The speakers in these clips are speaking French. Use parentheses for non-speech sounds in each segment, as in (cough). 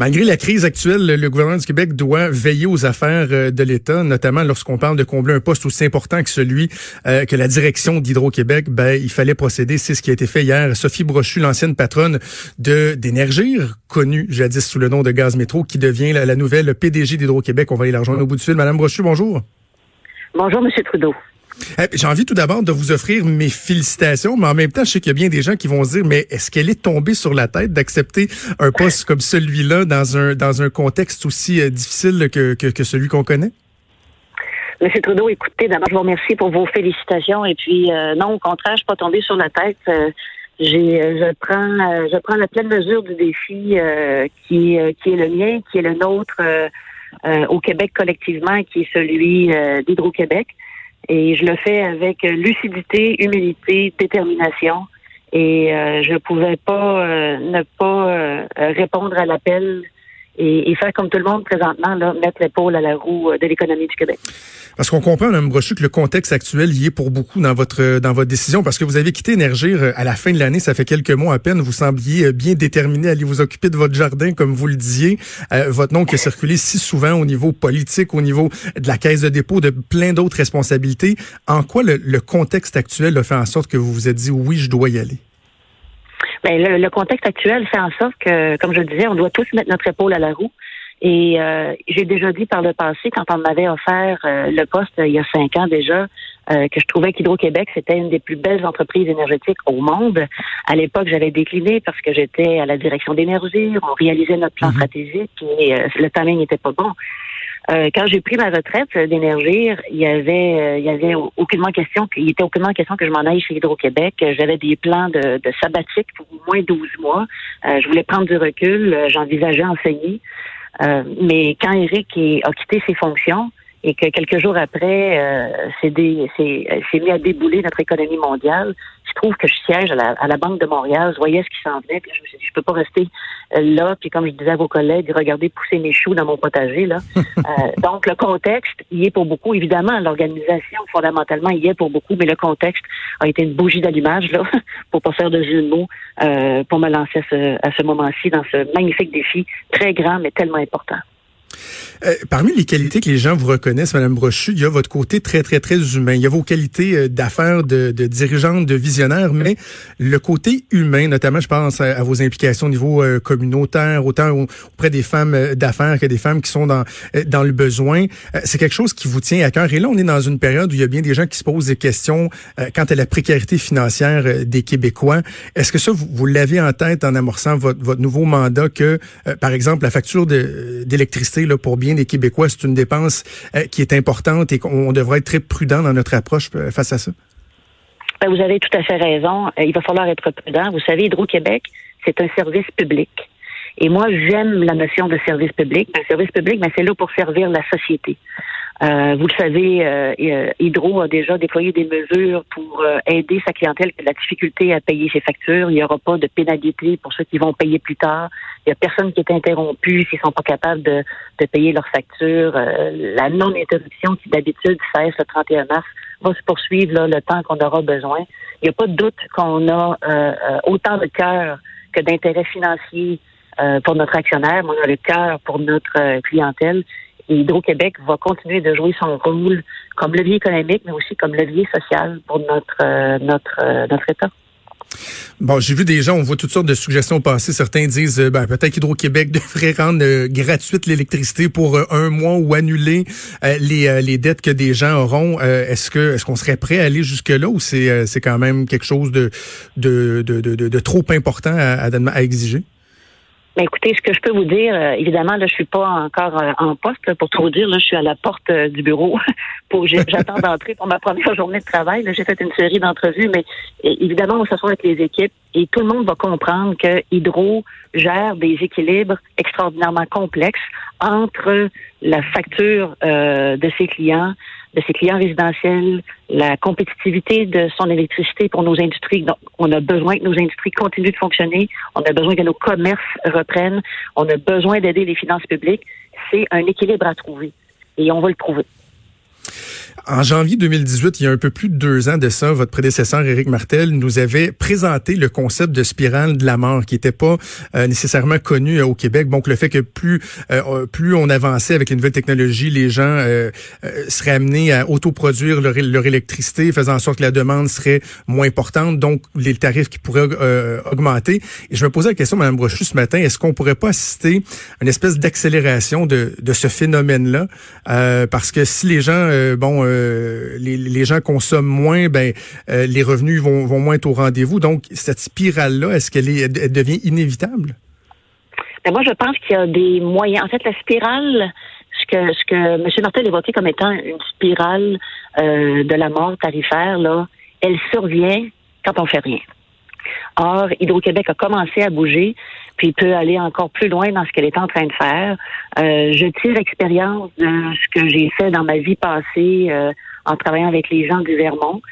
Malgré la crise actuelle, le gouvernement du Québec doit veiller aux affaires euh, de l'État, notamment lorsqu'on parle de combler un poste aussi important que celui euh, que la direction d'Hydro-Québec. Ben, il fallait procéder. C'est ce qui a été fait hier. Sophie Brochu, l'ancienne patronne de d'Énergir, connue jadis sous le nom de Gaz Métro, qui devient la, nouvelle PDG d'Hydro-Québec. On va aller la rejoindre au bout du fil. Madame Brochu, bonjour. Bonjour, Monsieur Trudeau. Eh, j'ai envie tout d'abord de vous offrir mes félicitations, mais en même temps, je sais qu'il y a bien des gens qui vont se dire, mais est-ce qu'elle est tombée sur la tête d'accepter un poste comme celui-là dans un dans un contexte aussi euh, difficile que, que, celui qu'on connaît? Monsieur Trudeau, écoutez, d'abord, je vous remercie pour vos félicitations. Et puis, euh, non, au contraire, je suis pas tombée sur la tête. Euh, j'ai, je prends, je prends la pleine mesure du défi qui, qui est le mien, qui est le nôtre au Québec collectivement, qui est celui d'Hydro-Québec. Et je le fais avec lucidité, humilité, détermination. Et euh, je ne pouvais pas euh, ne pas euh, répondre à l'appel et, faire comme tout le monde présentement, là, mettre l'épaule à la roue de l'économie du Québec. Parce qu'on comprend, Mme Brochu, que le contexte actuel y est pour beaucoup dans votre dans votre décision, parce que vous avez quitté Énergir à la fin de l'année, ça fait quelques mois à peine. Vous sembliez bien déterminé à aller vous occuper de votre jardin, comme vous le disiez. votre nom qui a circulé si souvent au niveau politique, au niveau de la caisse de dépôt, de plein d'autres responsabilités. En quoi le, le contexte actuel a fait en sorte que vous vous êtes dit oui, je dois y aller? Ben, le, contexte actuel fait en sorte que, comme je le disais, on doit tous mettre notre épaule à la roue. Et euh, j'ai déjà dit par le passé, quand on m'avait offert euh, le poste il y a cinq ans déjà, euh, que je trouvais qu'Hydro-Québec, c'était une des plus belles entreprises énergétiques au monde. À l'époque, j'avais décliné parce que j'étais à la direction d'énergie, on réalisait notre plan mhm. stratégique et le timing n'était pas bon. Euh, quand j'ai pris ma retraite d'énergie, il y avait, euh, il y avait aucunement question, il était aucunement question que je m'en aille chez Hydro-Québec. J'avais des plans de, sabbatique pour au moins 12 mois. Euh, je voulais prendre du recul. J'envisageais enseigner. mais quand Eric a quitté ses fonctions, et que quelques jours après, euh, c'est mis à débouler notre économie mondiale. Je trouve que je siège à la, à la Banque de Montréal, je voyais ce qui s'en venait, puis je me suis dit, je peux pas rester euh, là, puis comme je disais à vos collègues, regarder pousser mes choux dans mon potager. là. (laughs) euh, donc, le contexte y est pour beaucoup. Évidemment, l'organisation, fondamentalement, y est pour beaucoup, mais le contexte a été une bougie d'allumage, là, (laughs) pour pas faire de jeu de mots, euh, pour me lancer à ce, à ce moment-ci dans ce magnifique défi, très grand, mais tellement important. Euh, parmi les qualités que les gens vous reconnaissent, Madame Brochu, il y a votre côté très, très, très humain. Il y a vos qualités euh, d'affaires, de, de, de visionnaire, mais le côté humain, notamment, je pense à, vos implications au niveau euh, communautaire, autant auprès des femmes d'affaires que des femmes qui sont dans, dans le besoin. c'est quelque chose qui vous tient à cœur. Et là, on est dans une période où il y a bien des gens qui se posent des questions quant à la précarité financière des Québécois. Est-ce que ça, vous, vous l'avez en tête en amorçant votre nouveau mandat que, par exemple, la facture d'électricité pour bien des Québécois, c'est une dépense euh, qui est importante et qu'on devrait être très prudent dans notre approche euh, face à ça. Ben, vous avez tout à fait raison. Euh, il va falloir être prudent. Vous savez, Hydro-Québec, c'est un service public. Et moi, j'aime la notion de service public. Un service public, mais c'est là pour servir la société. Euh, vous le savez, euh, euh, Hydro a déjà déployé des mesures pour aider sa clientèle qui a la difficulté à payer ses factures. Il n'y aura pas de pénalité pour ceux qui vont payer plus tard. Il n'y a personne qui est interrompu s'ils sont pas capables de, de payer leurs factures. la non-interruption qui d'habitude cesse le 31 mars va se poursuivre là, le temps qu'on aura besoin. Il n'y a pas de doute qu'on a autant de cœur que d'intérêt financier pour notre actionnaire, mais on a le cœur pour notre clientèle. Hydro-Québec va continuer de jouer son rôle comme levier économique, mais aussi comme levier social pour notre, euh, euh, État. Bon, j'ai vu des gens, on voit toutes sortes de suggestions passer. Certains disent, euh, ben, peut-être qu'Hydro-Québec (laughs) devrait rendre gratuite l'électricité pour un mois ou annuler les, dettes que des gens auront. est-ce que est-ce qu'on serait prêt à aller jusque là ou c'est quand même quelque chose de de, trop important à exiger? Ben, écoutez, ce que je peux vous dire, euh, évidemment, là, je suis pas encore euh, en poste pour tout vous dire. Là, je suis à la porte euh, du bureau. (laughs) pour j'attends d'entrer pour ma première (laughs) journée de travail. J'ai fait une série d'entrevues, mais évidemment, on s'assoit avec les équipes et tout le monde va comprendre que Hydro gère des équilibres extraordinairement complexes entre la facture de ses clients, de ses clients résidentiels, la compétitivité de son électricité pour nos industries. Donc, on a besoin que nos industries continuent de fonctionner. On a besoin que nos commerces reprennent. On a besoin d'aider les finances publiques. C'est un équilibre à trouver et on va le trouver. En janvier 2018, il y a un peu plus de deux ans de ça, votre prédécesseur Éric Martel nous avait présenté le concept de spirale de la mort, qui n'était pas euh, nécessairement connu euh, au Québec. Donc le fait que plus euh, plus on avançait avec les nouvelles technologies, les gens seraient amenés à autoproduire leur, leur électricité, faisant en sorte que la demande serait moins importante, donc les tarifs qui pourraient augmenter. Et je me posais la question, Mme Brochu, ce matin, est-ce qu'on pourrait pas assister à une espèce d'accélération de, de ce phénomène-là? parce que si les gens, bon, euh, les, gens consomment moins, ben euh, les revenus vont, vont moins être au rendez-vous. Donc, cette spirale-là, est-ce qu'elle est, devient inévitable? Ben moi, je pense qu'il y a des moyens. En fait, la spirale, ce que, M. Martel évoquait comme étant une spirale euh, de la mort tarifaire, elle survient quand on fait rien. Or, Hydro-Québec a commencé à bouger, puis peut aller encore plus loin dans ce qu'elle est en train de faire. Euh, je tire expérience de ce que j'ai fait dans ma vie passée euh, en travaillant avec les gens du Vermont,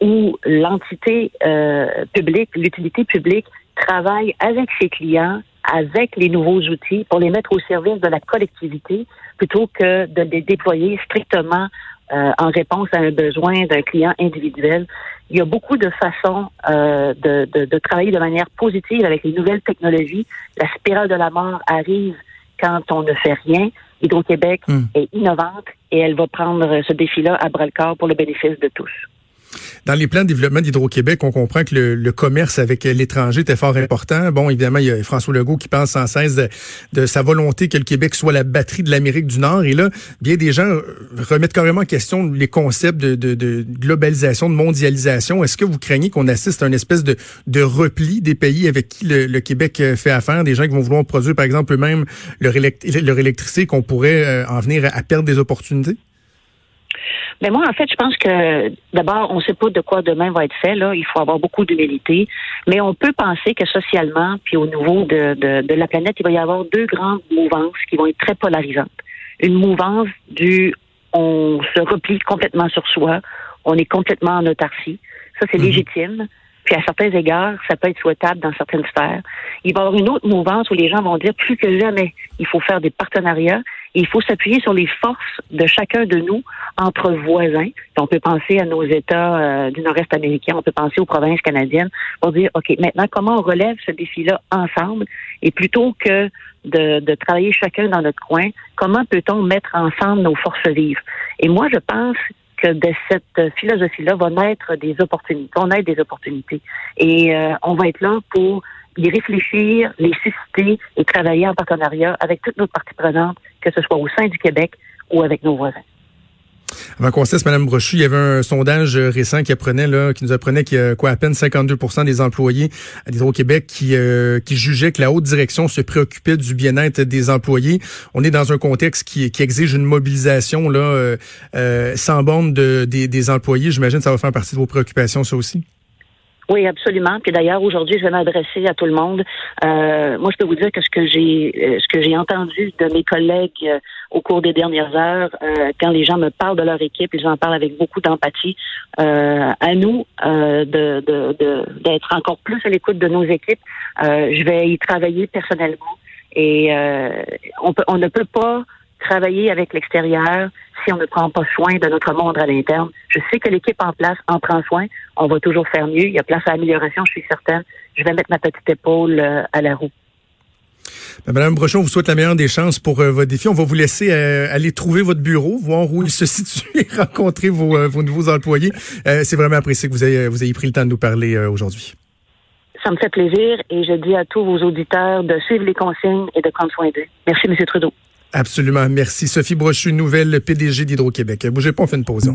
où l'entité euh, publique, l'utilité publique, travaille avec ses clients, avec les nouveaux outils pour les mettre au service de la collectivité plutôt que de les déployer strictement euh, en réponse à un besoin d'un client individuel. Il y a beaucoup de façons euh, de, de, de, travailler de manière positive avec les nouvelles technologies. La spirale de la mort arrive quand on ne fait rien. Hydro-Québec hmm. est innovante et elle va prendre ce défi-là à bras-le-corps pour le bénéfice de tous. Dans les plans de développement d'Hydro-Québec, on comprend que le, commerce avec l'étranger était fort important. Bon, évidemment, il y a François Legault qui pense sans cesse de, sa volonté que le Québec soit la batterie de l'Amérique du Nord. Et là, bien des gens remettent carrément en question les concepts de, globalisation, de mondialisation. Est-ce que vous craignez qu'on assiste à une espèce de, repli des pays avec qui le, Québec fait affaire, des gens qui vont vouloir produire, par exemple, eux-mêmes leur, leur électricité, qu'on pourrait euh, en venir à perdre des opportunités? Mais moi, en fait, je pense que d'abord, on ne sait pas de quoi demain va être fait. Là, il faut avoir beaucoup d'humilité. Mais on peut penser que socialement, puis au niveau de, de, de, la planète, il va y avoir deux grandes mouvances qui vont être très polarisantes. Une mouvance du on se replie complètement sur soi, on est complètement en autarcie. Ça, c'est mhm. légitime. Puis à certains égards, ça peut être souhaitable dans certaines sphères. Il va y avoir une autre mouvance où les gens vont dire plus que jamais, il faut faire des partenariats il faut s'appuyer sur les forces de chacun de nous entre voisins. on peut penser à nos États euh, du Nord-Est américain, on peut penser aux provinces canadiennes pour dire, OK, maintenant, comment on relève ce défi-là ensemble? Et plutôt que de, travailler chacun dans notre coin, comment peut-on mettre ensemble nos forces vives? Et moi, je pense que de cette philosophie-là va naître des opportunités, qu'on ait des opportunités. Et euh, on va être là pour y réfléchir, les susciter et travailler en partenariat avec toutes nos parties prenantes, que ce soit au sein du Québec ou avec nos voisins. Avant qu'on cesse, Mme Brochu, il y avait un sondage récent qui apprenait là, qui nous apprenait qu'il y a quoi à peine 52% des employés à d'Hydro-Québec qui, euh, qui jugeaient que la haute direction se préoccupait du bien-être des employés. On est dans un contexte qui, qui exige une mobilisation là euh, euh, sans borne de, des, des employés. J'imagine que ça va faire partie de vos préoccupations, ça aussi. Oui, absolument. Puis d'ailleurs, aujourd'hui, je vais m'adresser à tout le monde. Euh, moi, je peux vous dire que ce que j'ai, euh, ce que j'ai entendu de mes collègues euh, au cours des dernières heures, quand les gens me parlent de leur équipe, ils en parlent avec beaucoup d'empathie. à nous de, de, d'être encore plus à l'écoute de nos équipes. je vais y travailler personnellement et on peut, on ne peut pas travailler avec l'extérieur si on ne prend pas soin de notre monde à l'interne. Je sais que l'équipe en place en prend soin. On va toujours faire mieux. Il y a place à amélioration, je suis certaine. Je vais mettre ma petite épaule euh, à la roue. Ben, Madame Brochon, on vous souhaite la meilleure des chances pour euh, votre défi. On va vous laisser euh, aller trouver votre bureau, voir où il se situe et (laughs) rencontrer vos, vos nouveaux employés. C'est vraiment apprécié que vous ayez, vous ayez pris le temps de nous parler aujourd'hui. Ça me fait plaisir et je dis à tous vos auditeurs de suivre les consignes et de prendre soin d'eux. Merci, M. Trudeau. Absolument. Merci. Sophie Brochu, nouvelle PDG d'Hydro-Québec. Bougez pas, on fait une pause.